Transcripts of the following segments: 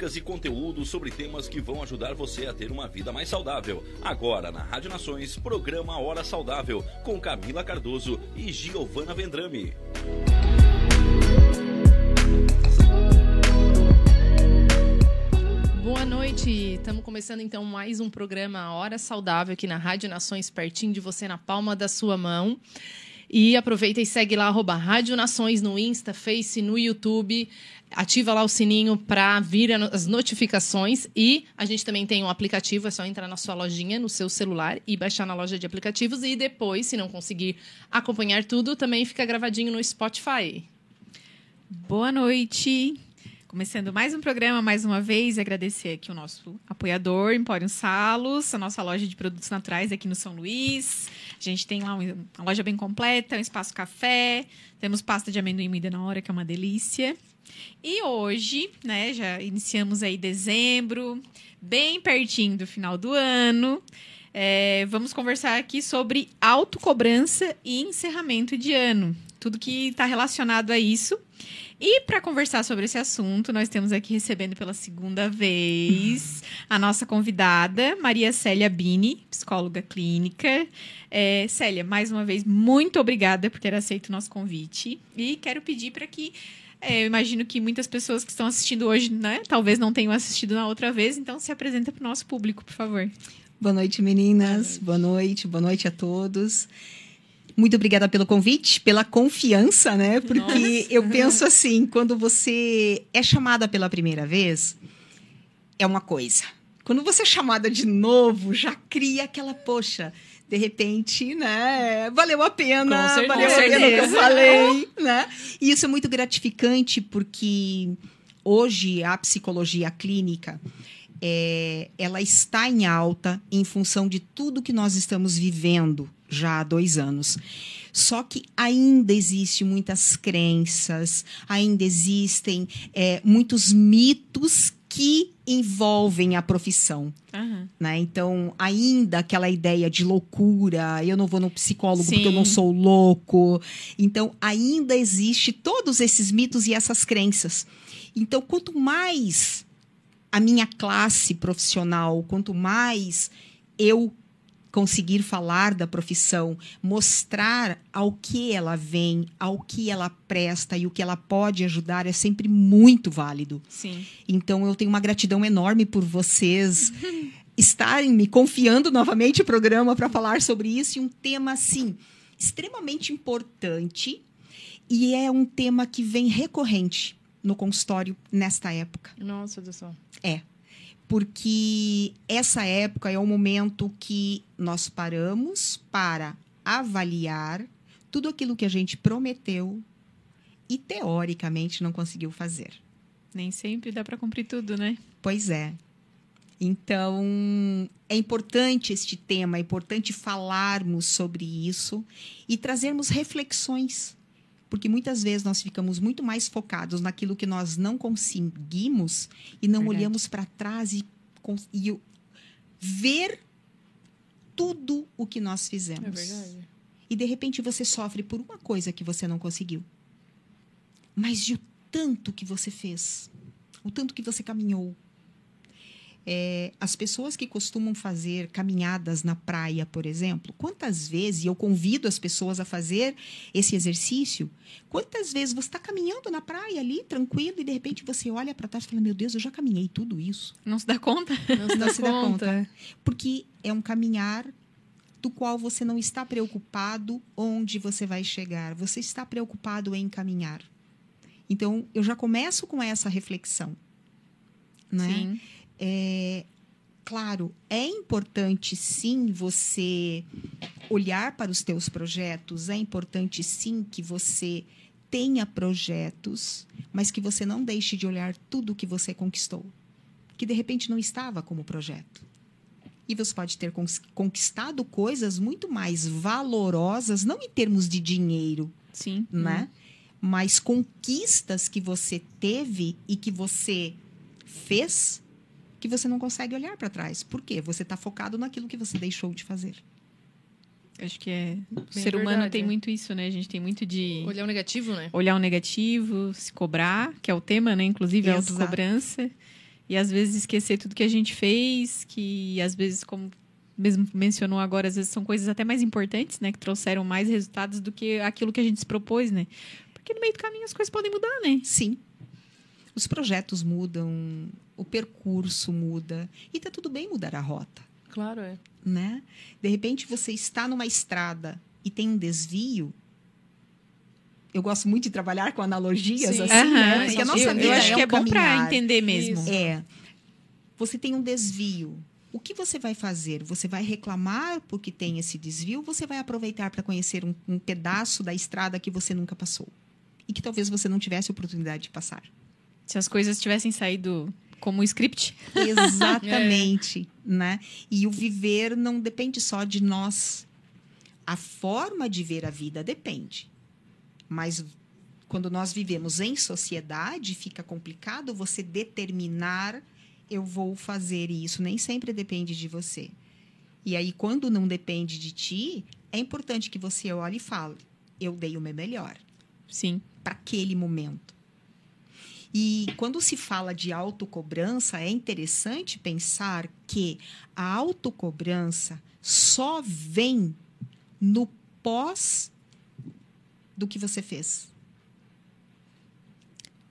Dicas e conteúdo sobre temas que vão ajudar você a ter uma vida mais saudável. Agora na Rádio Nações, programa Hora Saudável, com Camila Cardoso e Giovana Vendrame. Boa noite, estamos começando então mais um programa Hora Saudável aqui na Rádio Nações, pertinho de você, na palma da sua mão. E aproveita e segue lá, arroba Rádio Nações no Insta, Face, no YouTube. Ativa lá o sininho para vir as notificações. E a gente também tem um aplicativo, é só entrar na sua lojinha, no seu celular e baixar na loja de aplicativos. E depois, se não conseguir acompanhar tudo, também fica gravadinho no Spotify. Boa noite. Começando mais um programa, mais uma vez, agradecer aqui o nosso apoiador, Empório Salos, a nossa loja de produtos naturais aqui no São Luís. A gente tem lá uma loja bem completa, um espaço café, temos pasta de amendoim moída na hora, que é uma delícia. E hoje, né, já iniciamos aí dezembro, bem pertinho do final do ano. É, vamos conversar aqui sobre autocobrança e encerramento de ano. Tudo que está relacionado a isso. E para conversar sobre esse assunto, nós temos aqui recebendo pela segunda vez a nossa convidada, Maria Célia Bini, psicóloga clínica. É, Célia, mais uma vez, muito obrigada por ter aceito o nosso convite. E quero pedir para que. É, eu imagino que muitas pessoas que estão assistindo hoje, né, talvez não tenham assistido na outra vez, então se apresenta para o nosso público, por favor. Boa noite, meninas. Boa noite, boa noite a todos. Muito obrigada pelo convite, pela confiança, né? Porque Nossa. eu penso assim, quando você é chamada pela primeira vez, é uma coisa. Quando você é chamada de novo, já cria aquela, poxa, de repente, né? Valeu a pena, certeza, valeu a pena o que eu falei, né? E isso é muito gratificante porque hoje a psicologia clínica é, ela está em alta em função de tudo que nós estamos vivendo já há dois anos. Só que ainda existem muitas crenças, ainda existem é, muitos mitos que envolvem a profissão. Uhum. Né? Então, ainda aquela ideia de loucura, eu não vou no psicólogo Sim. porque eu não sou louco. Então, ainda existe todos esses mitos e essas crenças. Então, quanto mais a minha classe profissional, quanto mais eu conseguir falar da profissão, mostrar ao que ela vem, ao que ela presta e o que ela pode ajudar é sempre muito válido. Sim. Então eu tenho uma gratidão enorme por vocês estarem me confiando novamente o programa para falar sobre isso e um tema assim extremamente importante e é um tema que vem recorrente no consultório nesta época. Nossa, Deus céu. É. Porque essa época é o momento que nós paramos para avaliar tudo aquilo que a gente prometeu e teoricamente não conseguiu fazer. Nem sempre dá para cumprir tudo, né? Pois é. Então, é importante este tema, é importante falarmos sobre isso e trazermos reflexões. Porque muitas vezes nós ficamos muito mais focados naquilo que nós não conseguimos e não Verdade. olhamos para trás e, e ver tudo o que nós fizemos. É verdade. E de repente você sofre por uma coisa que você não conseguiu. Mas de o tanto que você fez, o tanto que você caminhou. É, as pessoas que costumam fazer caminhadas na praia, por exemplo, quantas vezes, e eu convido as pessoas a fazer esse exercício, quantas vezes você está caminhando na praia ali, tranquilo, e de repente você olha para trás e fala: Meu Deus, eu já caminhei tudo isso. Não se dá conta? Não se Não dá se dá conta. Porque é um caminhar do qual você não está preocupado onde você vai chegar, você está preocupado em caminhar. Então, eu já começo com essa reflexão. Né? Sim. É, claro, é importante sim você olhar para os teus projetos, é importante sim que você tenha projetos, mas que você não deixe de olhar tudo que você conquistou, que de repente não estava como projeto. E você pode ter conquistado coisas muito mais valorosas, não em termos de dinheiro, Sim. né? Mas conquistas que você teve e que você fez que você não consegue olhar para trás. Por quê? Você está focado naquilo que você deixou de fazer. Acho que é. O Bem ser humano verdade, tem é. muito isso, né? A gente tem muito de Olhar o negativo, né? olhar o negativo, se cobrar, que é o tema, né? Inclusive, a Exato. autocobrança. E às vezes esquecer tudo que a gente fez, que às vezes, como mesmo mencionou agora, às vezes são coisas até mais importantes, né? Que trouxeram mais resultados do que aquilo que a gente se propôs, né? Porque no meio do caminho as coisas podem mudar, né? Sim. Os projetos mudam, o percurso muda. E tá tudo bem mudar a rota, Claro, é. né? De repente você está numa estrada e tem um desvio. Eu gosto muito de trabalhar com analogias Sim. assim, Aham, né? Porque a eu- nossa eu, vida acho é que um é bom caminhar. entender mesmo. Isso. É. Você tem um desvio. O que você vai fazer? Você vai reclamar porque tem esse desvio? ou Você vai aproveitar para conhecer um, um pedaço da estrada que você nunca passou e que talvez você não tivesse oportunidade de passar? Se as coisas tivessem saído como script, Exatamente, né? E o viver não depende só de nós. A forma de ver a vida depende. Mas quando nós vivemos em sociedade, fica complicado você determinar eu vou fazer isso. Nem sempre depende de você. E aí, quando não depende de ti, é importante que você olhe e fale: eu dei o meu melhor sim. para aquele momento. E quando se fala de autocobrança, é interessante pensar que a autocobrança só vem no pós do que você fez.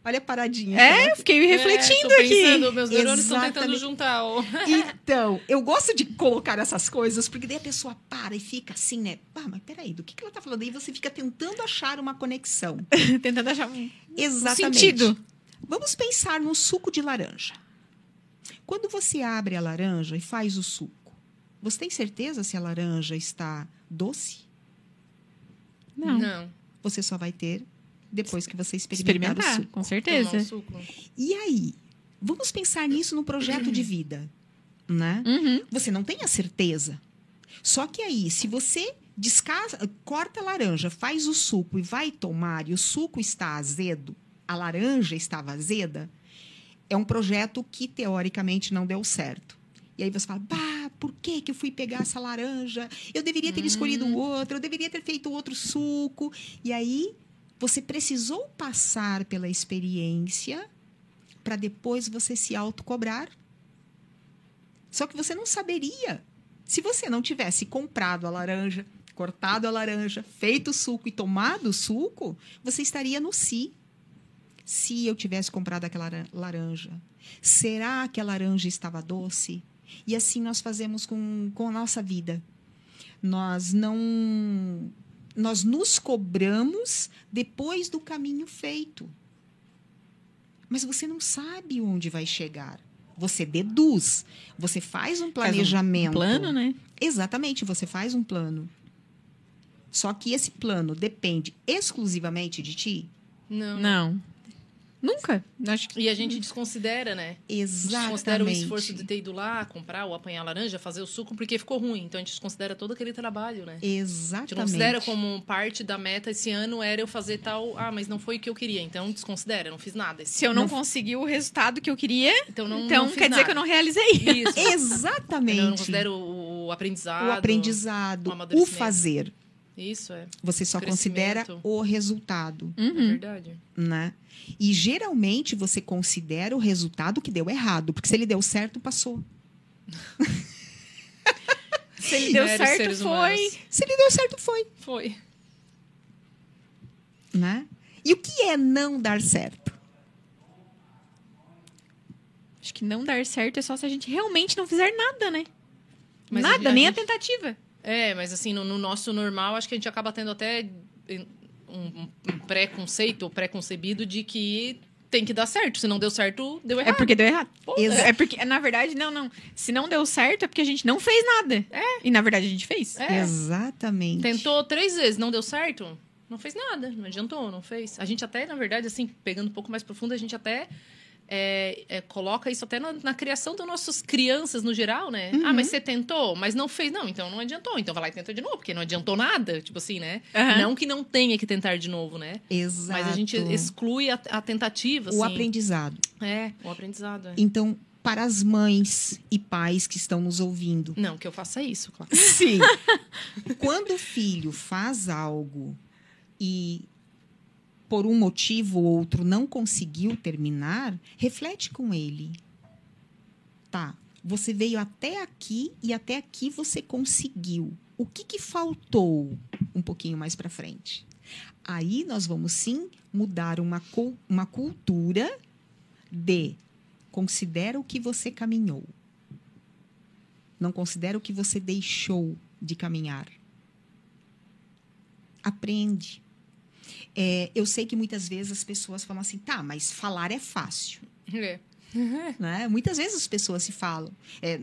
Olha a paradinha. É, eu fiquei refletindo é, tô aqui. pensando, Meus neurônios estão tentando Exatamente. juntar. o- Então, eu gosto de colocar essas coisas, porque daí a pessoa para e fica assim, né? Ah, mas peraí, do que, que ela tá falando? Aí você fica tentando achar uma conexão. Tentando achar um Exatamente. sentido. Vamos pensar no suco de laranja. Quando você abre a laranja e faz o suco, você tem certeza se a laranja está doce? Não. Não. Você só vai ter depois que você experimentar, o Experimentar, suco. com certeza. Um suco. E aí? Vamos pensar nisso no projeto de vida, né? Uhum. Você não tem a certeza. Só que aí, se você descasa, corta a laranja, faz o suco e vai tomar e o suco está azedo, a laranja estava azeda, é um projeto que teoricamente não deu certo. E aí você fala, bah, por que, que eu fui pegar essa laranja? Eu deveria ter escolhido o outro, eu deveria ter feito outro suco. E aí você precisou passar pela experiência para depois você se autocobrar. Só que você não saberia. Se você não tivesse comprado a laranja, cortado a laranja, feito o suco e tomado o suco, você estaria no si. Se eu tivesse comprado aquela laran- laranja, será que a laranja estava doce? E assim nós fazemos com, com a nossa vida. Nós não. Nós nos cobramos depois do caminho feito. mas você não sabe onde vai chegar. Você deduz, você faz um Faz um planejamento. plano, né? Exatamente, você faz um plano. Só que esse plano depende exclusivamente de ti? Não. Não. Nunca. Acho que E a gente desconsidera, né? Exatamente. desconsidera o esforço de ter ido lá, comprar ou apanhar laranja, fazer o suco, porque ficou ruim. Então a gente desconsidera todo aquele trabalho, né? A gente Exatamente. considera como parte da meta esse ano era eu fazer tal. Ah, mas não foi o que eu queria. Então desconsidera, não fiz nada. se eu não, Não- consegui o resultado que eu queria, Então não, então não quer dizer nada. que eu não realizei. Isso. Exatamente. Eu não considero o, aprendizado. o aprendizado, o fazer. Isso é, Você só considera o resultado, é Uhum. verdade. né? E geralmente você considera o resultado que deu errado, porque se ele deu certo, passou. Se ele deu certo, foi. Se ele deu certo, foi, Foi. né? E o que é não dar certo? Acho que não dar certo é só se a gente realmente não fizer nada, né? Mas a nada, gente- nem a a tentativa. É, mas assim, no, no nosso normal, acho que a gente acaba tendo até um, um- pré-conceito ou pré-concebido de que tem que dar certo. Se não deu certo, deu É errado. porque deu errado. Exa- É porque, na verdade, não, não. Se não deu certo, é porque a gente não fez nada. É. E na verdade a gente fez. É. Exatamente. Tentou três vezes, não deu certo, não fez nada, não adiantou, não fez. A gente até, na verdade, assim, pegando um pouco mais profundo, a gente até é, é, coloca isso até na, na criação das nossas crianças no geral, né? Ah, mas você tentou, mas não fez. Não, então não adiantou. Então vai lá e tenta de novo, porque não adiantou nada. Tipo assim, né? Aham. Não que não tenha que tentar de novo, né? Exato. Mas a gente exclui a, a tentativa, o assim. aprendizado. É, o aprendizado. é. Então, para as mães e pais que estão nos ouvindo, Não, que eu faça isso, claro. Sim. Quando o filho faz algo e por um motivo ou outro não conseguiu terminar, reflete com ele. Tá, você veio até aqui e até aqui você conseguiu. O que, que faltou um pouquinho mais para frente? Aí nós vamos sim mudar uma, uma cultura de considera o que você caminhou. Não considera o que você deixou de caminhar. Aprende. É, eu sei que muitas vezes as pessoas falam assim, tá, mas falar é fácil. É. Né? Muitas vezes as pessoas se falam, é,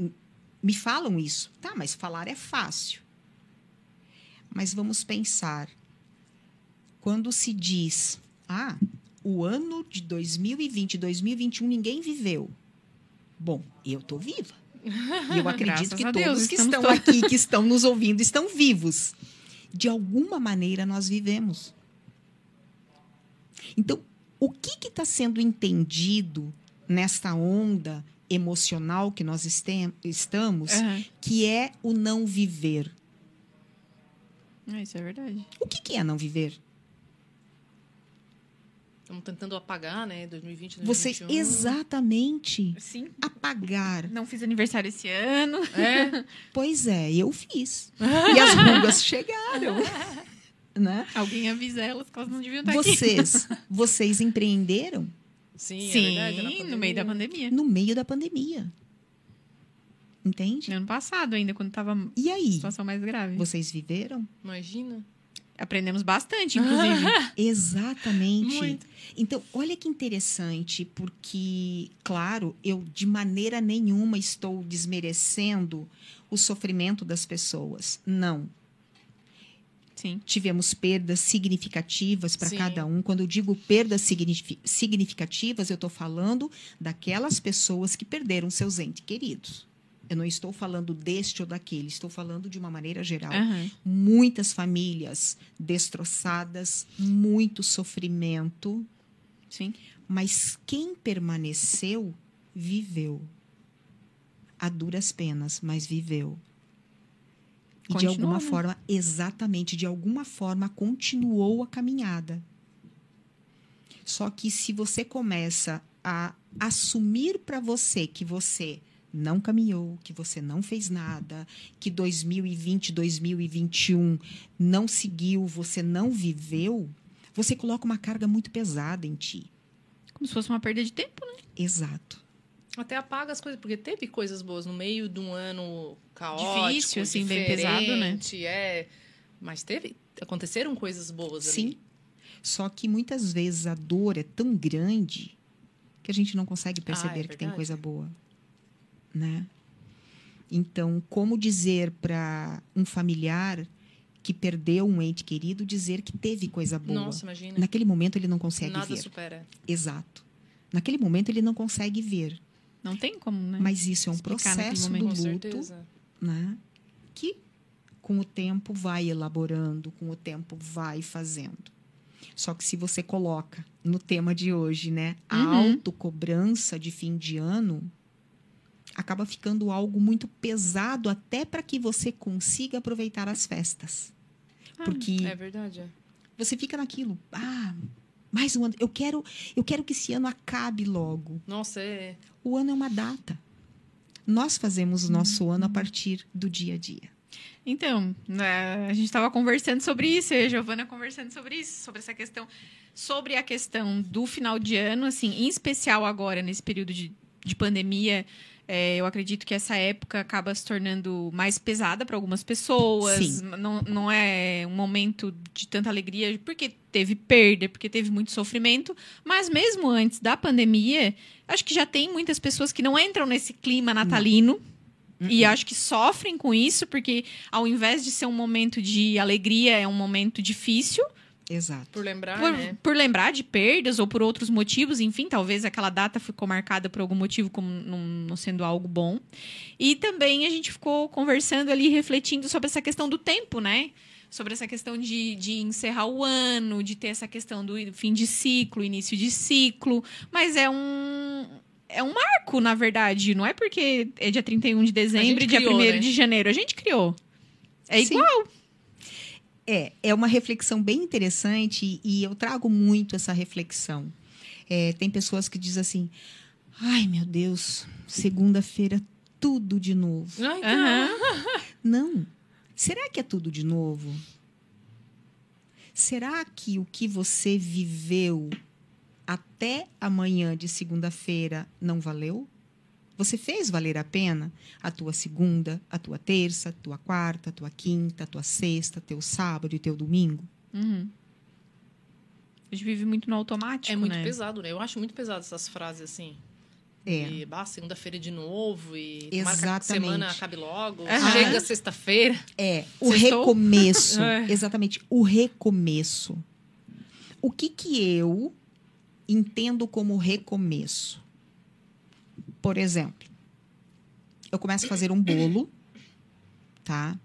me falam isso, tá, mas falar é fácil. Mas vamos pensar, quando se diz, ah, o ano de 2020, 2021 ninguém viveu. Bom, eu tô viva. E eu acredito que todos Deus, que estão todos. aqui, que estão nos ouvindo, estão vivos. De alguma maneira nós vivemos. Então, o que está sendo entendido nesta onda emocional que nós estamos, Aham. que é o não viver? É, isso é verdade. O que, que é não viver? Estamos tentando apagar, né? 2020, 2021. Vocês, exatamente, Sim. apagar. Não fiz aniversário esse ano. É. Pois é, eu fiz. E as rugas chegaram. Né? Alguém avisa elas que elas não deviam estar aqui. Vocês, vocês empreenderam Sim, é Sim, verdade, na no meio da pandemia. no meio da pandemia. Entende? No ano passado ainda, quando tava a E aí? situação mais grave. Vocês viveram? Imagina. Aprendemos bastante, inclusive. Exatamente. Muito. Então, olha que interessante, porque, claro, eu de maneira nenhuma estou desmerecendo o sofrimento das pessoas. Não. Sim. Tivemos perdas significativas para cada um. Quando eu digo perdas signifi- significativas, eu estou falando daquelas pessoas que perderam seus entes queridos. Eu não estou falando deste ou daquele, estou falando de uma maneira geral Aham. muitas famílias destroçadas, muito sofrimento, Sim. mas quem permaneceu viveu. A duras penas, mas viveu. E de alguma né? forma, exatamente, de alguma forma continuou a caminhada. Só que se você começa a assumir para você que você não caminhou, que você não fez nada, que 2020, 2021 não seguiu, você não viveu, você coloca uma carga muito pesada em ti. Como se fosse uma perda de tempo, né? Exato. Até apaga as coisas, porque teve coisas boas no meio de um ano caótico, Difícil, assim, bem pesado, né? É, mas teve, aconteceram coisas boas Sim. ali. Só que muitas vezes a dor é tão grande que a gente não consegue perceber Ah, é que tem coisa boa, né? Então, como dizer para um familiar que perdeu um ente querido dizer que teve coisa boa? Nossa, imagina. Naquele momento ele não consegue Nada ver. supera. Exato. Naquele momento ele não consegue ver. Não tem como, né? Mas isso é um Explicar processo do luto, né? Que com o tempo vai elaborando, com o tempo vai fazendo. Só que se você coloca no tema de hoje, né, a Uhum. autocobrança de fim de ano, acaba ficando algo muito pesado até para que você consiga aproveitar as festas. Porque É verdade. é. você fica naquilo, ah, mais um ano, eu quero, eu quero que esse ano acabe logo. Nossa, é. O ano é uma data. Nós fazemos o nosso ano a partir do dia a dia. Então, né, a gente estava conversando sobre isso, eu e a Giovana conversando sobre isso, sobre essa questão, sobre a questão do final de ano, assim, em especial agora, nesse período de, de pandemia, é, eu acredito que essa época acaba se tornando mais pesada para algumas pessoas. Sim. Não, não é um momento de tanta alegria, porque teve perda, porque teve muito sofrimento. Mas mesmo antes da pandemia, acho que já tem muitas pessoas que não entram nesse clima natalino. E acho que sofrem com isso, porque ao invés de ser um momento de alegria, é um momento difícil. Exato. Por lembrar, Por, né? por lembrar de perdas ou por outros motivos, enfim, talvez aquela data ficou marcada por algum motivo como não, não sendo algo bom. E também a gente ficou conversando ali, refletindo sobre essa questão do tempo, né? Sobre essa questão de, de encerrar o ano, de ter essa questão do fim de ciclo, início de ciclo. Mas é um. É um marco, na verdade. Não é porque é dia 31 de dezembro e dia criou, 1 né? de janeiro. A gente criou. É Sim. igual. É, é uma reflexão bem interessante e eu trago muito essa reflexão. É, tem pessoas que dizem assim: ai meu Deus, segunda-feira tudo de novo. Ai, Aham. Não. Será que é tudo de novo? Será que o que você viveu até amanhã de segunda-feira não valeu? Você fez valer a pena a tua segunda, a tua terça, a tua quarta, a tua quinta, a tua sexta, teu sábado e teu domingo? Uhum. A gente vive muito no automático, É muito né? pesado, né? Eu acho muito pesado essas frases assim. É. E, bah, segunda-feira de novo e Exatamente. semana acabe logo. Aham. Chega sexta-feira. É, o Sextou? recomeço. É. Exatamente, o recomeço. O que que eu entendo como recomeço? Por exemplo, eu começo a fazer um bolo, tá?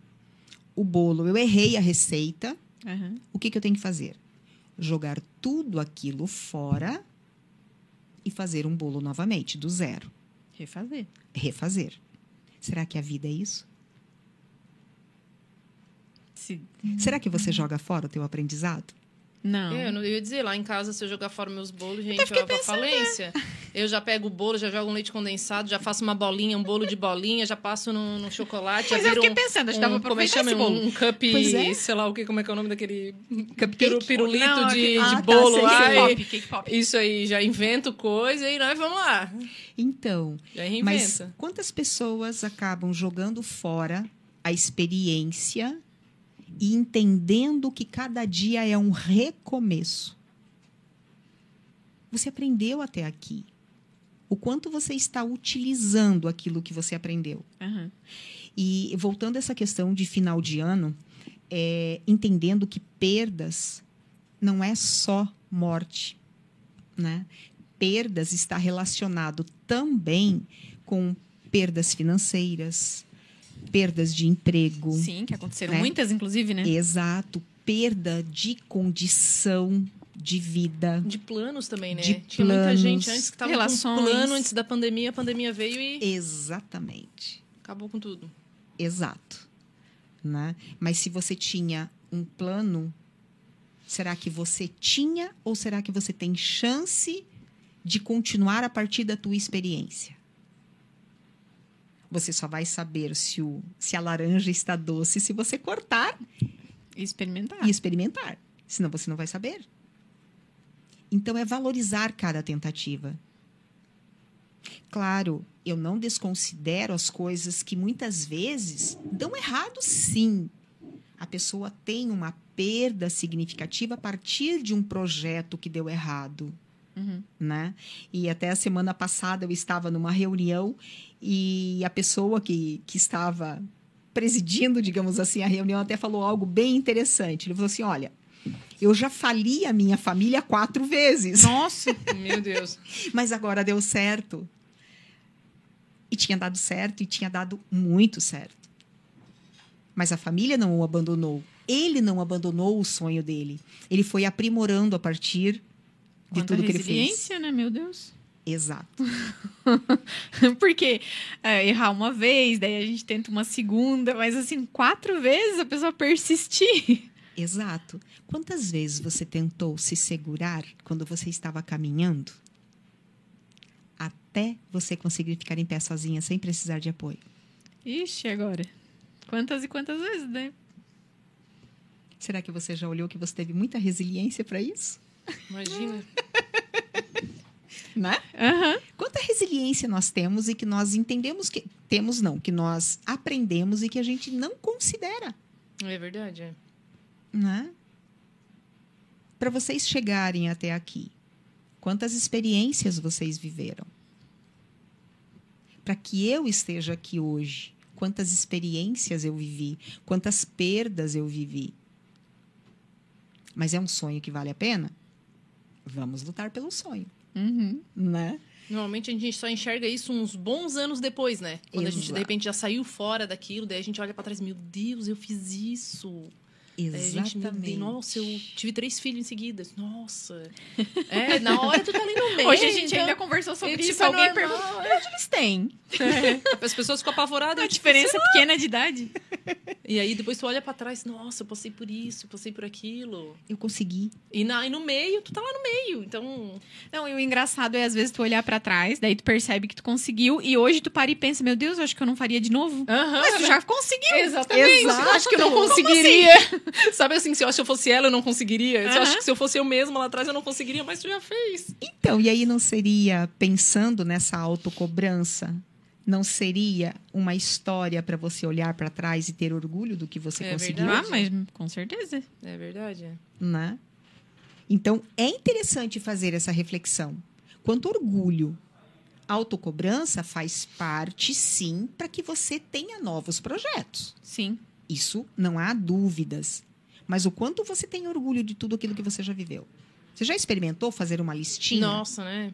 O bolo, eu errei a receita. Aham. O que que eu tenho que fazer? Jogar tudo aquilo fora e fazer um bolo novamente, do zero. Refazer. Refazer. Será que a vida é isso? Se... Será que você joga fora o teu aprendizado? Não. É, eu não eu ia dizer, lá em casa, se eu jogar fora meus bolos, gente, eu vou à falência. Eu já pego o bolo, já jogo um leite condensado, já faço uma bolinha, um bolo de bolinha, já passo no, no chocolate. Mas já eu fiquei um, pensando, acho que um, dava pra é chama? esse bolo. Um cup, Pois é. sei lá o que, como é que é o nome daquele Cupcake? piru- pirulito Não, de, aquele- de Ah, tá, bolo sei, lá. Cake pop, cake pop. Isso aí, já invento coisa e nós vamos lá. Então, Já Mas quantas pessoas acabam jogando fora a experiência e entendendo que cada dia é um recomeço? Você aprendeu até aqui. O quanto você está utilizando aquilo que você aprendeu? Aham. E voltando a essa questão de final de ano, é, entendendo que perdas não é só morte, né? Perdas está relacionado também com perdas financeiras, perdas de emprego, Sim, que aconteceram Né? muitas, inclusive, né? exato, perda de condição de vida. De planos também, né? De Tinha muita planos. gente antes que tava Relações. com plano antes da pandemia, a pandemia veio e Exatamente. acabou com tudo. Exato. Né? Mas se você tinha um plano, será que você tinha ou será que você tem chance de continuar a partir da tua experiência? Você só vai saber se, o, se a laranja está doce se você cortar E experimentar. e experimentar. Senão você não vai saber. Então é valorizar cada tentativa. Claro, eu não desconsidero as coisas que muitas vezes dão errado, sim. A pessoa tem uma perda significativa a partir de um projeto que deu errado. Uhum. Né? E até a semana passada eu estava numa reunião e a pessoa que, que estava presidindo, digamos assim, a reunião até falou algo bem interessante. Ele falou assim: olha. Eu já fali a minha família quatro vezes. Nossa, meu Deus. Mas agora deu certo. E tinha dado certo, e tinha dado muito certo. Mas a família não o abandonou. Ele não abandonou o sonho dele. Ele foi aprimorando a partir de tudo que ele fez. Resiliência, né, meu Deus? Exato. Porque é, errar uma vez, daí a gente tenta uma segunda, mas assim, quatro vezes a pessoa persistir. Exato. Quantas vezes você tentou se segurar quando você estava caminhando? Até você conseguir ficar em pé sozinha sem precisar de apoio. Ixi, agora. Quantas e quantas vezes, né? Será que você já olhou que você teve muita resiliência para isso? Imagina. né? Uhum. Quanta resiliência nós temos e que nós entendemos que temos não, que nós aprendemos e que a gente não considera, É verdade, é. Né? Para vocês chegarem até aqui, quantas experiências vocês viveram? Para que eu esteja aqui hoje, quantas experiências eu vivi, quantas perdas eu vivi. Mas é um sonho que vale a pena? Vamos lutar pelo sonho, Uhum. né? Normalmente a gente só enxerga isso uns bons anos depois, né? Quando a gente, de Exato. repente, já saiu fora daquilo, daí a gente olha pra trás, meu Deus, eu fiz isso. Deus, nossa, eu tive três filhos em seguida. Nossa. É, na hora tu tá ali no meio. Hoje a gente então, ainda conversou sobre tipo, isso. é Alguém normal, perguntou quantos eles têm. As pessoas ficam apavoradas. A tipo, diferença pequena de idade. E aí depois tu olha pra trás, nossa, eu passei por isso, eu passei por aquilo. Eu consegui. E, na, e no meio, tu tá lá no meio. Então, Não, e o engraçado é às vezes tu olhar pra trás, daí tu percebe que tu conseguiu e hoje tu para e pensa, meu Deus, eu acho que eu não faria de novo. Mas Tu já conseguiu. Exatamente. Exato. Eu acho que eu não conseguiria. Sabe assim, se eu acho que eu fosse ela, eu não conseguiria. Se eu acho que se eu fosse eu mesma lá atrás, eu não conseguiria, mas tu já fez. Então, e aí não seria, pensando nessa autocobrança, não seria uma história para você olhar para trás e ter orgulho do que você É conseguiu? verdade. Ah, mas com certeza. É verdade. é. Né? Então, é interessante fazer essa reflexão. Quanto orgulho, autocobrança faz parte, sim, para que você tenha novos projetos. Sim. Isso não há dúvidas. Mas o quanto você tem orgulho de tudo aquilo que você já viveu? Você já experimentou fazer uma listinha? Nossa, né?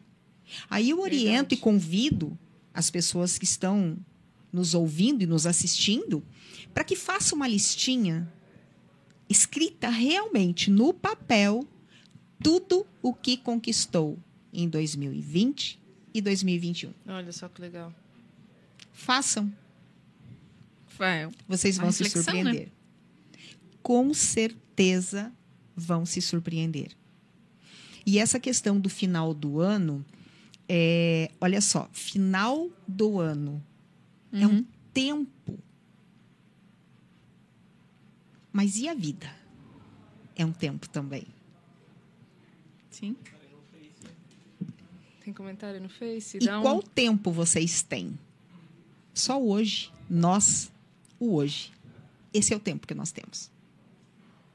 Aí eu oriento Verdade. e convido as pessoas que estão nos ouvindo e nos assistindo para que faça uma listinha escrita realmente no papel tudo o que conquistou em 2020 e 2021. Olha só que legal. Façam, É, vocês vão se né? surpreender. Com certeza vão se surpreender. E essa questão do final do ano, é, olha só, final do ano é um Uhum. tempo. Mas e a vida? É um tempo também. Sim. Tem comentário no Face? E um- qual tempo vocês têm? Só hoje, nós, o hoje. Esse é o tempo que nós temos.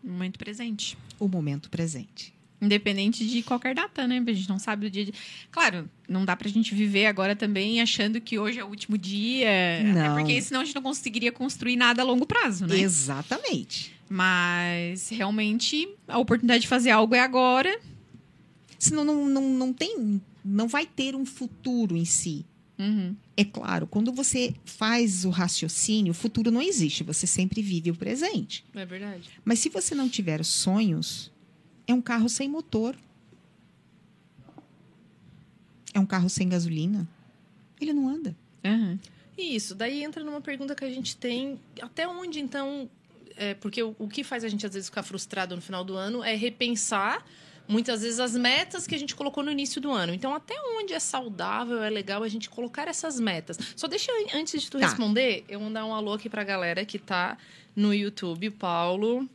Momento presente. O momento presente. Independente de qualquer data, né? A gente não sabe o dia de. Claro, não dá pra gente viver agora também achando que hoje é o último dia. Não. Até porque senão a gente não conseguiria construir nada a longo prazo, né? Exatamente. Mas realmente a oportunidade de fazer algo é agora. Senão não, não, não tem, não vai ter um futuro em si. Uhum. É claro, quando você faz o raciocínio, o futuro não existe, você sempre vive o presente. É verdade. Mas se você não tiver sonhos, é um carro sem motor. É um carro sem gasolina. Ele não anda. Uhum. Isso, daí entra numa pergunta que a gente tem. Até onde, então. É, porque o, o que faz a gente, às vezes, ficar frustrado no final do ano é repensar, muitas vezes, as metas que a gente colocou no início do ano. Então, até onde é saudável, é legal a gente colocar essas metas. Só deixa, eu, antes de tu Tá. responder, eu mandar um alô aqui pra galera que tá no YouTube. O Paulo,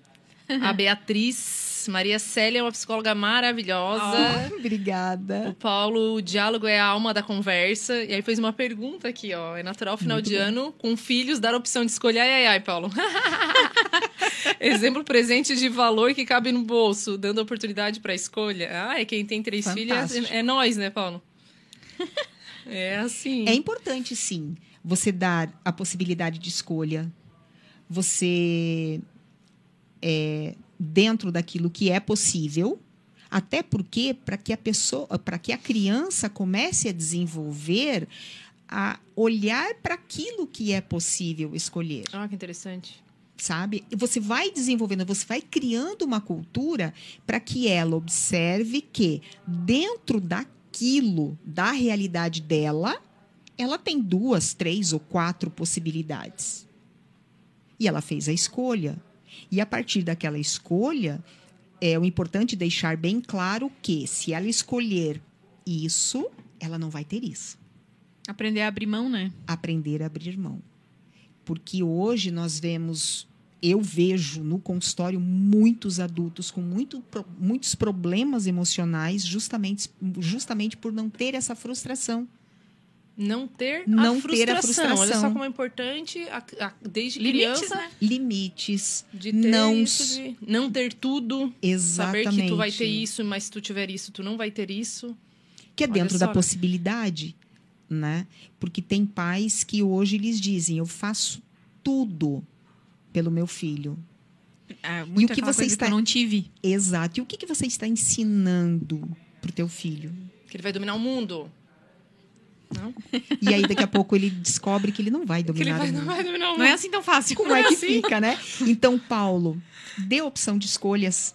a Beatriz, Maria Célia é uma psicóloga maravilhosa. O Obrigada. Paulo, o diálogo é a alma da conversa. E aí fez uma pergunta aqui, ó. É natural final Muito de bem. ano, com filhos, dar a opção de escolher. Ai, ai, ai, Paulo. Exemplo presente de valor que cabe no bolso, dando oportunidade para escolha. Ah, é quem tem três Fantástico. filhas. É nós, né, Paulo? É assim. É importante, sim, você dar a possibilidade de escolha. Você, é, dentro daquilo que é possível, até porque para que a pessoa, para que a criança comece a desenvolver a olhar para aquilo que é possível escolher, Ah, que interessante. Sabe? E você vai desenvolvendo, você vai criando uma cultura para que ela observe que dentro daquilo, da realidade dela, ela tem duas, três ou quatro possibilidades. E ela fez a escolha. E a partir daquela escolha, é o importante deixar bem claro que se ela escolher isso, ela não vai ter isso Aprender a abrir mão, né? aprender a abrir mão. Porque hoje nós vemos, eu vejo no consultório muitos adultos com muito, muitos problemas emocionais, justamente, justamente por não ter essa frustração. Não ter Não a ter a frustração. Olha só frustração. como é importante, a- a- desde Limites, criança, né? Limites, de ter Não isso, de não ter tudo. exatamente. Saber que tu vai ter isso, mas se tu tiver isso, tu não vai ter isso. que é dentro da possibilidade, né? Porque tem pais que hoje lhes dizem: eu faço tudo pelo meu filho. Ah, muito o que aquela você está- que eu não tive. Exato. E o que, que você está ensinando pro teu filho? Que ele vai dominar o mundo. Não? E aí, daqui a pouco, ele descobre que ele não vai Que dominar vai, o não mundo. vai dominar o mundo. Não é assim tão fácil. Como é que fica, né? Então, Paulo, dê opção de escolhas,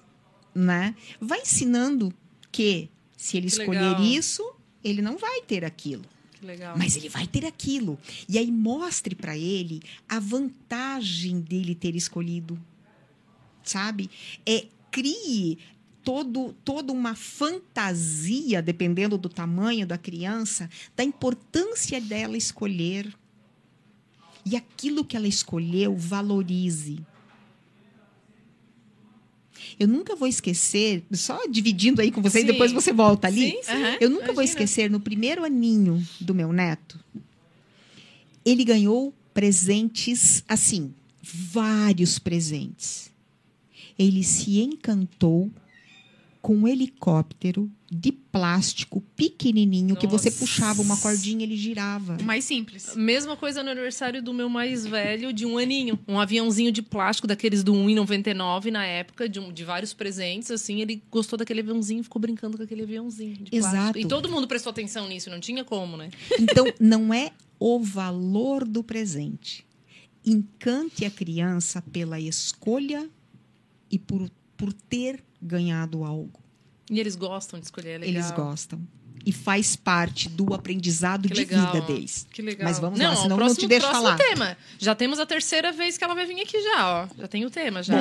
né? Vai ensinando que se ele Que escolher legal. isso, ele não vai ter aquilo. Legal. Mas ele vai ter aquilo. E aí mostre para ele a vantagem dele ter escolhido. Sabe? É crie todo, toda uma fantasia, dependendo do tamanho da criança, da importância dela escolher. E aquilo que ela escolheu, valorize. Eu nunca vou esquecer, só dividindo aí com você e Sim. depois você volta ali. Sim, sim. Aham. Eu nunca vou Imagina. esquecer, no primeiro aninho do meu neto, ele ganhou presentes, assim, vários presentes. Ele se encantou com um helicóptero de plástico pequenininho que você Nossa. puxava uma cordinha e ele girava. Mais simples. Mesma coisa no aniversário do meu mais velho, de um aninho. Um aviãozinho de plástico, daqueles do 1,99 na época, de, um- de vários presentes, assim. Ele gostou daquele aviãozinho e ficou brincando com aquele aviãozinho de plástico. Exato. E todo mundo prestou atenção nisso, não tinha como, né? Então, não é o valor do presente. Encante a criança pela escolha e por, por ter ganhado algo. E eles gostam de escolher, é legal. Eles gostam. E faz parte do aprendizado Que de legal. vida deles. Que legal. Mas vamos não, lá, senão eu não próximo, te deixo próximo falar. tema. Já temos a terceira vez que ela vai vir aqui já, ó. Já tem o tema, já.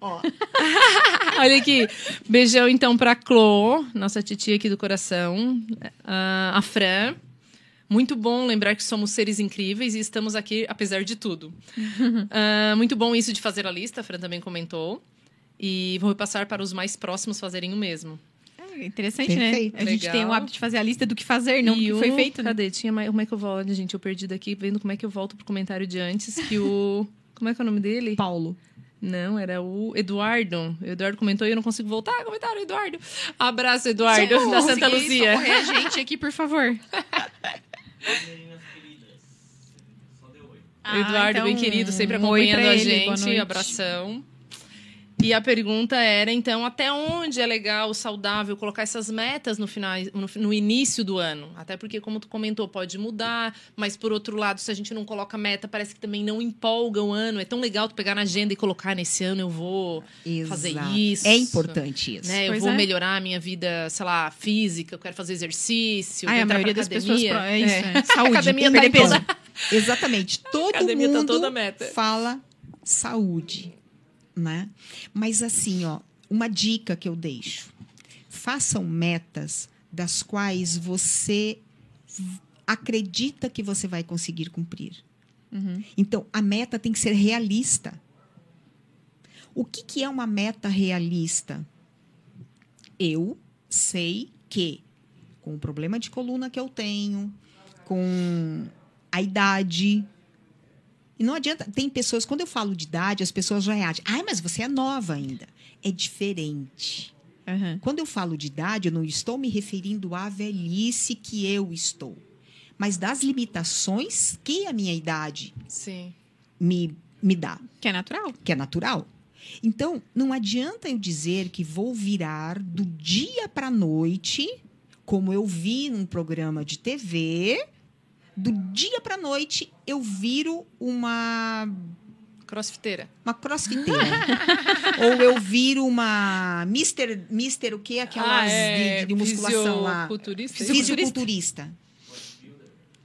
ó, ó. Olha aqui. Beijão, então, pra Clô, nossa titia aqui do coração. Ah, a Fran. Muito bom lembrar que somos seres incríveis e estamos aqui apesar de tudo. Ah, muito bom isso de fazer a lista, a Fran também comentou. E vou passar para os mais próximos fazerem o mesmo. É interessante, Perfeito. né? A gente Legal. tem o hábito de fazer a lista do que fazer, não do E que o- foi feito. Né? Cadê? Tinha mais... Como é que eu volto? Gente, eu perdi daqui, vendo como é que eu volto pro comentário de antes. Que o. Como é que é o nome dele? Paulo. Não, era o Eduardo. O Eduardo comentou e eu não consigo voltar. Comentário, Eduardo. Abraço, Eduardo, Socorro, da Santa Luzia. socorrer a gente aqui, por favor. Eduardo, então, bem querido, sempre um acompanhando a ele, gente. noite. Abração. E a pergunta era, então, até onde é legal, saudável, colocar essas metas no, final, no, no início do ano? Até porque, como tu comentou, pode mudar, mas por outro lado, se a gente não coloca meta, parece que também não empolga o ano. É tão legal tu pegar na agenda e colocar nesse ano eu vou fazer Exato. isso. É importante isso. né? Eu Pois vou é. melhorar a minha vida, sei lá, física, eu quero fazer exercício, quero a entrar maioria pra das pessoas. academia. pro- É isso, é. Saúde. academia tá toda- Exatamente. Todo academia tá mundo toda meta. fala saúde, né? Mas assim, ó, uma dica que eu deixo: façam metas das quais você acredita que você vai conseguir cumprir. Uhum. Então, a meta tem que ser realista. O que, que é uma meta realista? Eu sei que, com o problema de coluna que eu tenho, com a idade, E não adianta. Tem pessoas, quando eu falo de idade, as pessoas já reagem. Ai, mas você é nova ainda. É diferente. Aham. Quando eu falo de idade, eu não estou me referindo à velhice que eu estou, mas das limitações que a minha idade Sim. me, me dá, Que é natural. que é natural. Então, não adianta eu dizer que vou virar do dia para a noite, como eu vi num programa de TV, do dia para noite eu viro uma Crossfiteira. uma crossfiteira. Ou eu viro uma mister, mister o quê? Aquelas de, de musculação lá. Ah, é Fisiculturista?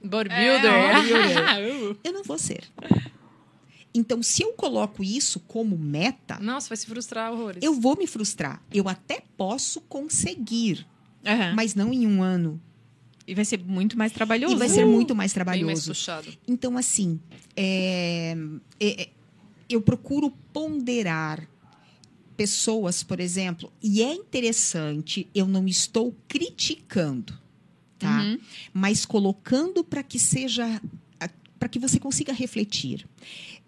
Bodybuilder. É, Eu não vou ser. Então, se eu coloco isso como meta, Nossa, vai se frustrar horrores. eu vou me frustrar. Eu até posso conseguir, Aham. mas não em um ano. E vai ser muito mais trabalhoso. E vai ser muito mais Bem mais trabalhoso. puxado. Então, assim, é, é, é, eu procuro ponderar pessoas, por exemplo, e é interessante, eu não estou criticando, tá? Uhum. Mas colocando para que seja para que você consiga refletir.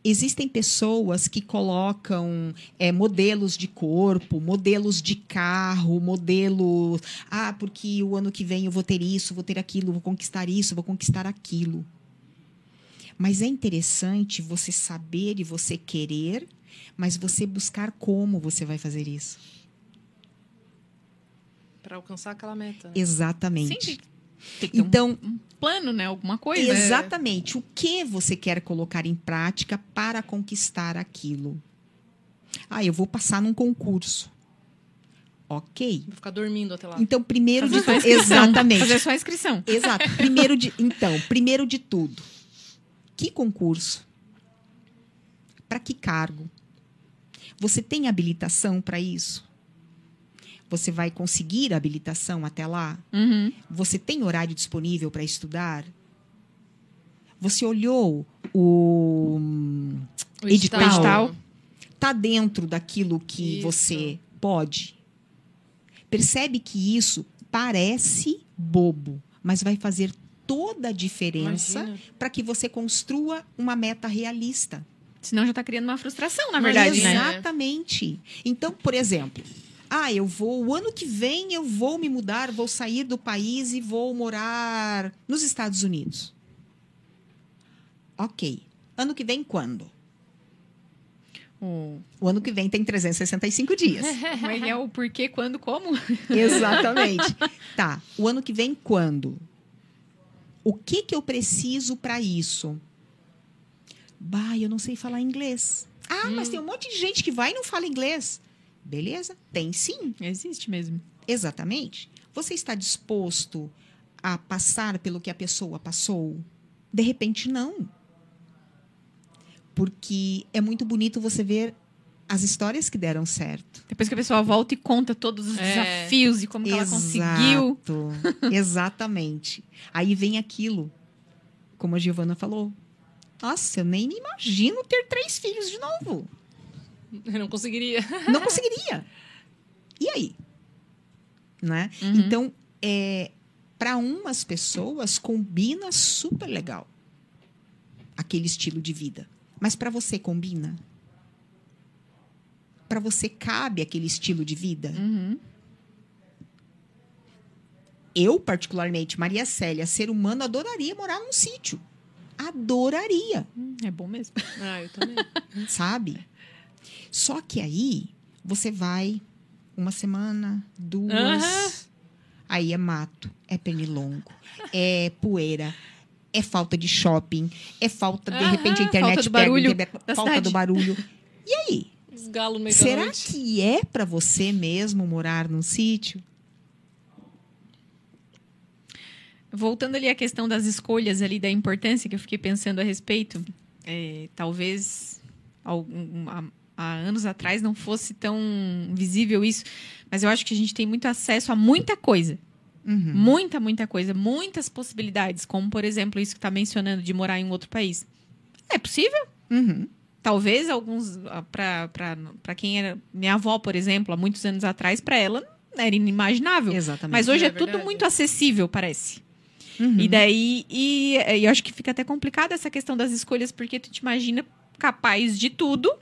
Existem pessoas que colocam é, modelos de corpo, modelos de carro, modelos. Ah, porque o ano que vem eu vou ter isso, vou ter aquilo, vou conquistar isso, vou conquistar aquilo. Mas é interessante você saber e você querer, mas você buscar como você vai fazer isso. Pra alcançar aquela meta. né? Exatamente. Sim, ter um Então, plano, né? Alguma coisa. exatamente. O que você quer colocar em prática para conquistar aquilo? Ah, eu vou passar num concurso. Ok. Vou ficar dormindo até lá. Então, primeiro de Fazer só tudo. Exatamente. Fazer só a inscrição. Exato. Primeiro de, então, primeiro de tudo, que concurso? Para que cargo? Você tem habilitação para isso? Você vai conseguir a habilitação até lá? Uhum. Você tem horário disponível para estudar? Você olhou o O edital. edital. tá dentro daquilo que Isso. você pode? Percebe que isso parece bobo, mas vai fazer toda a diferença para que você construa uma meta realista. Senão já tá criando uma frustração, na verdade, né? Exatamente. Então, por exemplo, ah, eu vou, o ano que vem eu vou me mudar, vou sair do país e vou morar nos Estados Unidos. Ok. Ano que vem quando? O... O ano que vem tem 365 dias. Como é o porquê, quando, como? Exatamente. Tá. O ano que vem quando? O que que eu preciso para isso? Bah, eu não sei falar inglês. Ah, mas tem um monte de gente que vai e não fala inglês. Beleza? Tem sim. Existe mesmo. Exatamente. Você está disposto a passar pelo que a pessoa passou? De repente, não. Porque é muito bonito você ver as histórias que deram certo. Depois que a pessoa volta e conta todos os É. desafios e como que ela conseguiu. Exato. Exatamente. Aí vem aquilo, como a Giovana falou. Nossa, eu nem me imagino ter três filhos de novo. Eu não conseguiria. Não conseguiria. E aí? Né? Uhum. Então, é, para umas pessoas, combina super legal aquele estilo de vida. Mas para você, combina? Para você, cabe aquele estilo de vida? Uhum. Eu, particularmente, Maria Célia, ser humano, adoraria morar num sítio. Adoraria, Hum, É bom mesmo. Ah, eu também. sabe? Só que aí você vai uma semana, duas. Aham. Aí é mato, é pernilongo, é poeira, é falta de shopping, é falta, de Aham, repente, a internet falta do pega, barulho da falta cidade. do barulho. E aí? No meio Será que é para você mesmo morar num sítio? Voltando ali à questão das escolhas ali, da importância que eu fiquei pensando a respeito, é, talvez algum- há, anos atrás não fosse tão visível isso, mas eu acho que a gente tem muito acesso a muita coisa. Uhum. Muita, muita coisa, muitas possibilidades, como por exemplo isso que está mencionando de morar em um outro país. É possível? Uhum. Talvez alguns para quem era minha avó, por exemplo, há muitos anos atrás, para ela era inimaginável. Exatamente. Mas hoje é, É tudo muito acessível, parece. Uhum. E daí, e, e eu acho que fica até complicada essa questão das escolhas, porque tu te imagina capaz de tudo,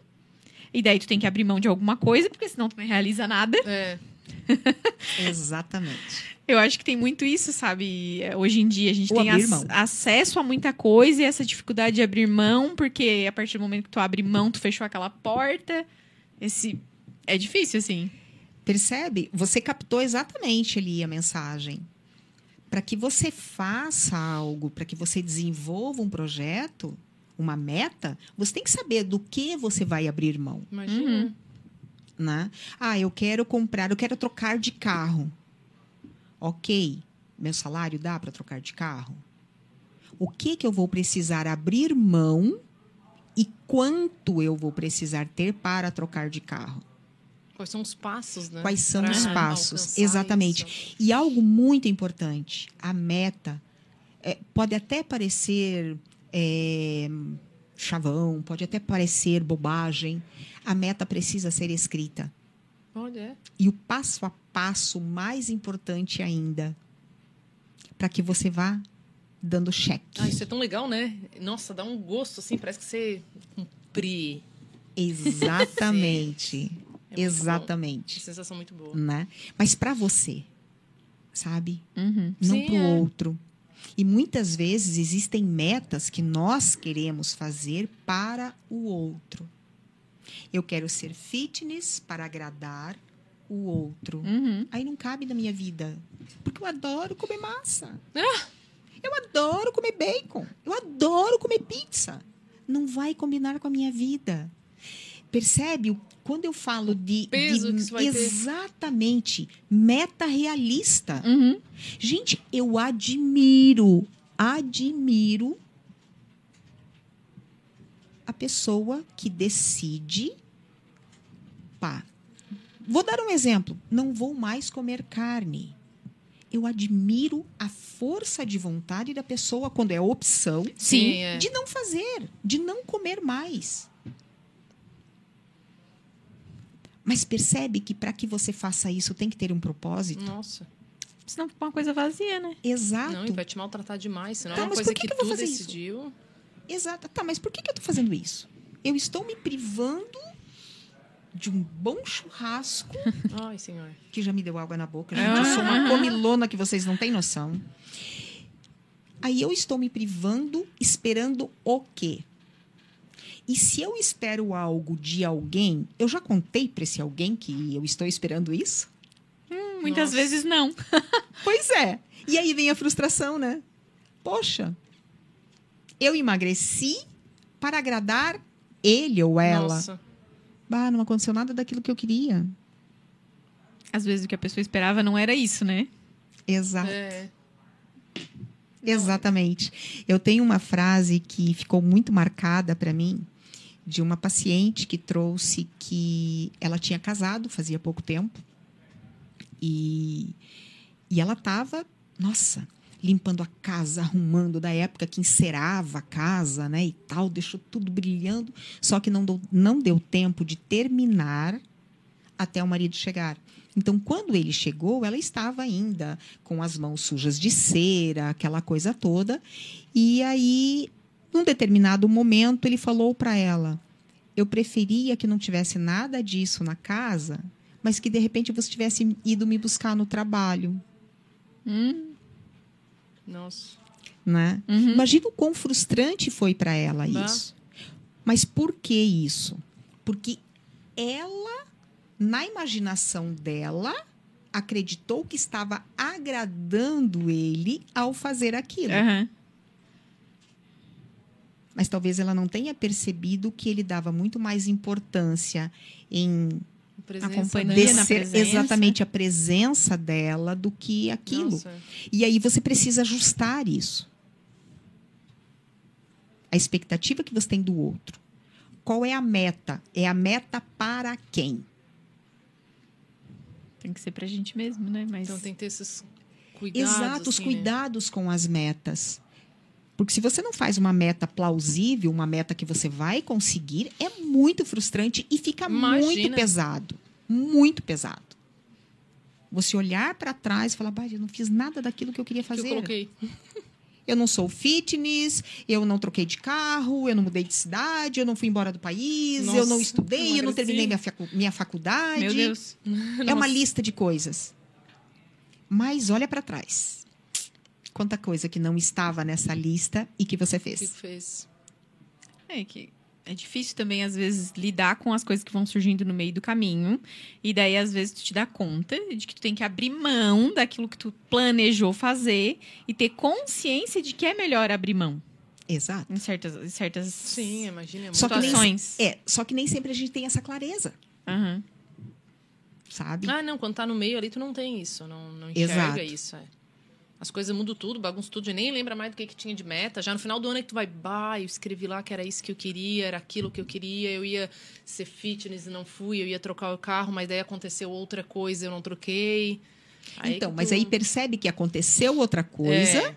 e daí tu tem que abrir mão de alguma coisa, porque senão tu não realiza nada. É. Exatamente. Eu acho que tem muito isso, sabe? Hoje em dia a gente Ou tem ac- acesso a muita coisa e essa dificuldade de abrir mão, porque a partir do momento que tu abre mão, tu fechou aquela porta. Esse é difícil, assim. Percebe? Você captou exatamente ali a mensagem. Para que você faça algo, para que você desenvolva um projeto, uma meta, você tem que saber do que você vai abrir mão. Imagina. né? Ah, eu quero comprar, eu quero trocar de carro. Ok, meu salário dá para trocar de carro? O que que eu vou precisar abrir mão e quanto eu vou precisar ter para trocar de carro? Quais são os passos, né? Quais são Pra os passos? Exatamente. isso. E algo muito importante, a meta é, pode até parecer é, chavão, pode até parecer bobagem. A meta precisa ser escrita. Olha, é. E o passo a passo mais importante ainda, para que você vá dando cheque. Ah, isso é tão legal, né? Nossa, dá um gosto, assim, parece que você cumpri. Exatamente. É Exatamente. Sensação muito boa. Né? Mas para você, sabe? Uhum. Não para o é. outro. E muitas vezes existem metas que nós queremos fazer para o outro. Eu quero ser fitness para agradar o outro. Uhum. Aí não cabe na minha vida. Porque eu adoro comer massa. Ah! Eu adoro comer bacon. Eu adoro comer pizza. Não vai combinar com a minha vida. Percebe? Quando eu falo de, peso de- que isso vai ter. exatamente meta realista. Uhum. Gente, eu admiro, admiro a pessoa que decide, pá. Vou dar um exemplo. Não vou mais comer carne. Eu admiro a força de vontade da pessoa quando é opção Sim, é. de não fazer, de não comer mais. Mas percebe que para que você faça isso tem que ter um propósito? Nossa. Senão fica uma coisa vazia, né? Exato. Não, e vai te maltratar demais, senão Tá, é uma mas coisa por que que, que eu vou tu fazer isso? decidiu. Exato. Tá, mas por que, que eu tô fazendo isso? Eu estou me privando de um bom churrasco, Ai, senhor. que já me deu água na boca. Gente, eu sou uma comilona que vocês não têm noção. Aí eu estou me privando, esperando o quê? E se eu espero algo de alguém, eu já contei para esse alguém que eu estou esperando isso? Muitas Nossa. vezes não. Pois é. E aí vem a frustração, né? Poxa, eu emagreci para agradar ele ou ela. Nossa. Bah, não aconteceu nada daquilo que eu queria. Às vezes o que a pessoa esperava não era isso, né? Exato. É. Exatamente. Eu tenho uma frase que ficou muito marcada para mim de uma paciente que trouxe que ela tinha casado fazia pouco tempo e, e ela estava, nossa, limpando a casa, arrumando da época que encerava a casa, né, e tal, deixou tudo brilhando, só que não não deu tempo de terminar até o marido chegar. Então, quando ele chegou, ela estava ainda com as mãos sujas de cera, aquela coisa toda. E aí, num determinado momento, ele falou para ela: Eu preferia que não tivesse nada disso na casa, mas que de repente você tivesse ido me buscar no trabalho. Hum, Nossa. Né? uhum. Imagina o quão frustrante foi para ela Bah. isso. Mas por que isso? Porque ela, na imaginação dela, acreditou que estava agradando ele ao fazer aquilo. Aham. Mas talvez ela não tenha percebido que ele dava muito mais importância em Presença, Acompanhar. né? Descer na descer presença. exatamente a presença dela do que aquilo. Nossa. E aí você precisa ajustar isso. A expectativa que você tem do outro. Qual é a meta? É a meta para quem? Tem que ser pra gente mesmo, né? Mas Então tem que ter esses cuidados. Exato, os assim, né? cuidados com as metas. Porque se você não faz uma meta plausível, uma meta que você vai conseguir, é muito frustrante e fica muito Imagina. pesado. Muito pesado. Você olhar para trás e falar, bah, eu não fiz nada daquilo que eu queria Que fazer. eu coloquei. Eu não sou fitness, eu não troquei de carro, eu não mudei de cidade, eu não fui embora do país, Nossa, eu não estudei, eu não terminei minha, facu- minha faculdade. Meu Deus. É uma lista de coisas. Mas olha para trás. Quanta coisa que não estava nessa lista e que você O que que fez. fez? É que é difícil também, às vezes, lidar com as coisas que vão surgindo no meio do caminho. E daí, às vezes, tu te dá conta de que tu tem que abrir mão daquilo que tu planejou fazer e ter consciência de que é melhor abrir mão Exato. em certas, em certas Sim, imagina. é Só muito que nem- situações. É, só que nem sempre a gente tem essa clareza, Aham. sabe? Ah, não, quando tá no meio ali, tu não tem isso, não, não enxerga Exato. isso. É. As coisas mudam tudo, bagunça tudo, e nem lembra mais do que, que tinha de meta. Já no final do ano é que tu vai, bah, eu escrevi lá que era isso que eu queria, era aquilo que eu queria, eu ia ser fitness e não fui, eu ia trocar o carro, mas daí aconteceu outra coisa, eu não troquei. Aí então, que mas tu- aí percebe que aconteceu outra coisa, É,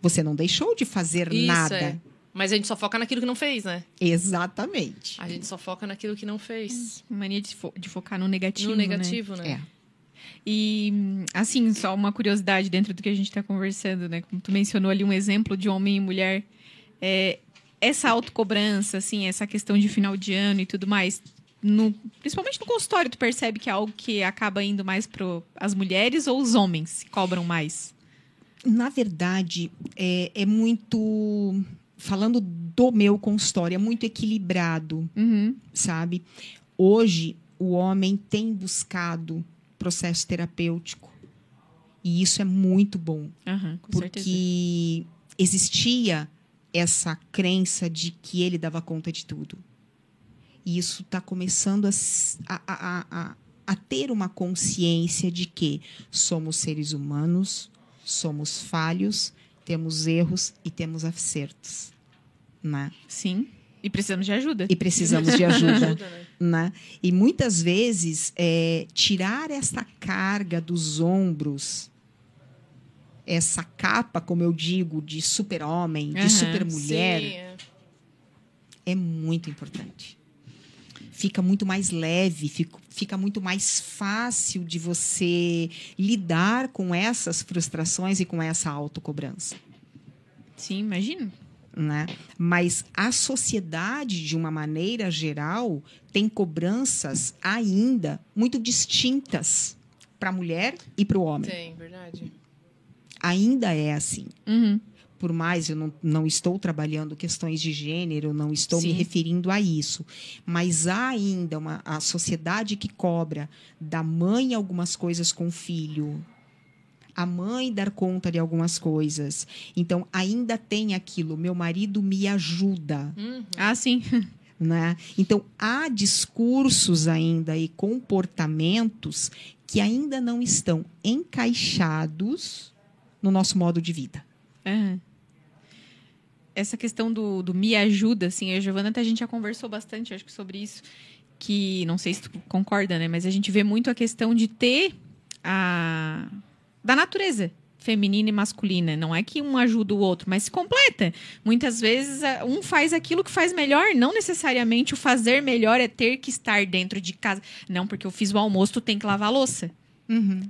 você não deixou de fazer isso, nada. é. Mas a gente só foca naquilo que não fez, né? Exatamente. A gente só foca naquilo que não fez. Mania de, fo- de focar no negativo. No né? negativo, né? É. E, assim, só uma curiosidade dentro do que a gente está conversando, né? Como tu mencionou ali um exemplo de homem e mulher. É, essa autocobrança, assim, essa questão de final de ano e tudo mais. No, principalmente no consultório, tu percebe que é algo que acaba indo mais para as mulheres ou os homens cobram mais? Na verdade, é, é muito. Falando do meu consultório, é muito equilibrado, Uhum. sabe? Hoje, o homem tem buscado processo terapêutico. E isso é muito bom. Aham, com certeza. porque existia essa crença de que ele dava conta de tudo. E isso está começando a- a- a- a ter uma consciência de que somos seres humanos, somos falhos, temos erros e temos acertos. Né? Sim. E precisamos de ajuda. E precisamos de ajuda né? né? E muitas vezes é, tirar essa carga dos ombros, essa capa, como eu digo, de super-homem, de super-mulher, Sim, é. é muito importante. Fica muito mais leve, fica, fica muito mais fácil de você lidar com essas frustrações e com essa autocobrança. Sim, imagino. Né? Mas a sociedade, de uma maneira geral, tem cobranças ainda muito distintas para a mulher e para o homem. Tem, verdade. Ainda é assim. Uhum. Por mais eu não, não estou trabalhando questões de gênero, não estou me Sim. referindo a isso. Mas há ainda uma, a sociedade que cobra da mãe algumas coisas com o filho, a mãe dar conta de algumas coisas. Então, ainda tem aquilo, meu marido me ajuda. Uhum. Ah, sim. né? Então há discursos ainda e comportamentos que ainda não estão encaixados no nosso modo de vida. Aham. Essa questão do, do me ajuda, assim, a Giovana até a gente já conversou bastante, acho que sobre isso, que não sei se tu concorda, né? Mas a gente vê muito a questão de ter a da natureza feminina e masculina. Não é que um ajuda o outro, mas se completa. Muitas vezes a- um faz aquilo que faz melhor, não necessariamente o fazer melhor é ter que estar dentro de casa. Não, porque eu fiz o almoço, tu tem que lavar a louça.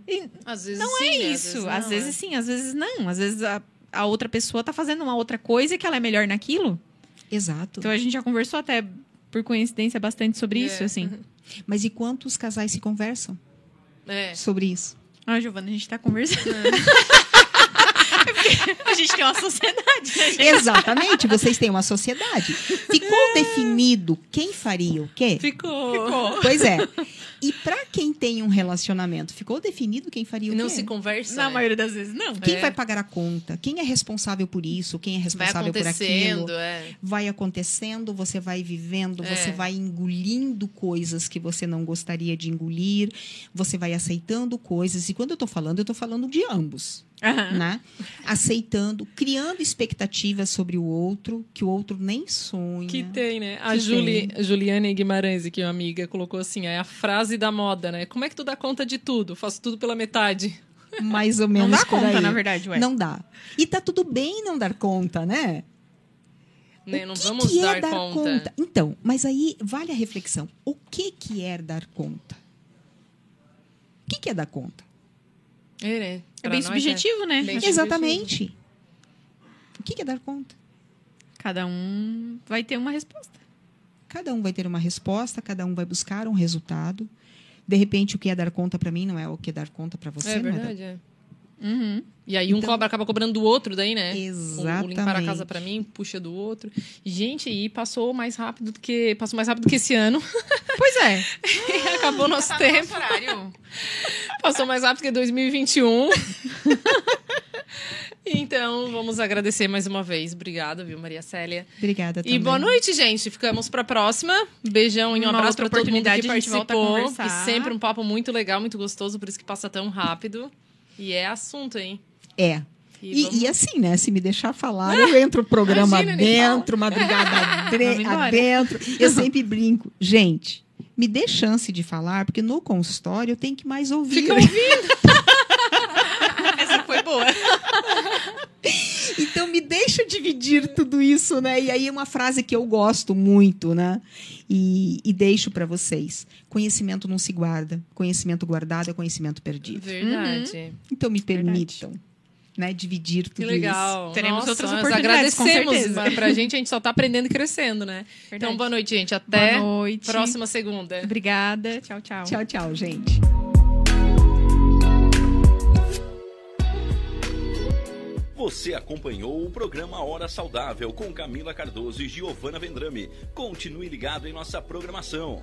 E Às vezes não sim, é né? isso. não, Às vezes é. sim, às vezes não. Às vezes a, a outra pessoa tá fazendo uma outra coisa que ela é melhor naquilo. Exato. Então a gente já conversou até por coincidência bastante sobre É. isso, assim. Mas e quantos casais se conversam É. sobre isso? Ah, Giovana, a gente tá conversando. É gente tem uma sociedade, né, gente? Exatamente, vocês têm uma sociedade. Ficou definido quem faria o quê? Ficou. Pois é. E para quem tem um relacionamento, ficou definido quem faria o Não quê? se conversa. Na né? maioria das vezes, não. Quem É. vai pagar a conta? Quem é responsável por isso? Quem é responsável por aquilo? acontecendo, é. vai acontecendo, você vai vivendo, É. você vai engolindo coisas que você não gostaria de engolir, você vai aceitando coisas. E quando eu tô falando, eu tô falando de ambos, Aham. né? Aceitando, criando expectativas sobre o outro, que o outro nem sonha. Que tem, né? A Juli, Juliane Guimarães, que é uma amiga, colocou assim: é a frase da moda, né? Como é que tu dá conta de tudo? Faço tudo pela metade. Mais ou Não menos dá por conta, aí. na verdade, ué. Não dá. E tá tudo bem não dar conta, né? Né, Não que vamos que dar, é dar conta. Então, mas aí vale a reflexão. O que que é dar conta? O que que é dar conta? É, né? É bem subjetivo, né? Bem Exatamente. O que é dar conta? Cada um vai ter uma resposta. Cada um vai ter uma resposta, cada um vai buscar um resultado. De repente, o que é dar conta para mim não é o que é dar conta para você. É não verdade, é. Uhum. E aí um Então- cobra acaba cobrando do outro daí, né? Exatamente. O limpar a casa pra mim, puxa do outro. Gente, e passou mais rápido do que passou mais rápido do que esse ano. Pois é. Acabou nosso Tá no tempo. nosso horário. Passou mais rápido que 2021. então, vamos agradecer mais uma vez. Obrigada, viu, Maria Célia. Obrigada E também. boa noite, gente. Ficamos pra próxima. Beijão e um Uma abraço pra todo mundo que a a participou. E sempre um papo muito legal, muito gostoso, por isso que passa tão rápido. E é assunto, hein? É. E E, vamos- e assim, né? Se me deixar falar, eu entro o programa Imagina, dentro, madrugada adentro. Eu sempre brinco. Gente, me dê chance de falar, porque no consultório eu tenho que mais ouvir. Fica ouvindo. Essa foi boa. Então me deixa dividir tudo isso, né? E aí é uma frase que eu gosto muito, né? E, e deixo para vocês. Conhecimento não se guarda. Conhecimento guardado é conhecimento perdido. Verdade. Então me Verdade. Né? Dividir tudo Que legal. Teremos Nossa, outras oportunidades, com agradecemos. certeza. Mas Pra gente, a gente só tá aprendendo e crescendo, né? Então, boa noite, gente. Até Boa noite. próxima segunda. Obrigada. Tchau, tchau. isso. Tchau, tchau, gente. Você acompanhou o programa Hora Saudável com Camila Cardoso e Giovana Vendrame. Continue ligado em nossa programação.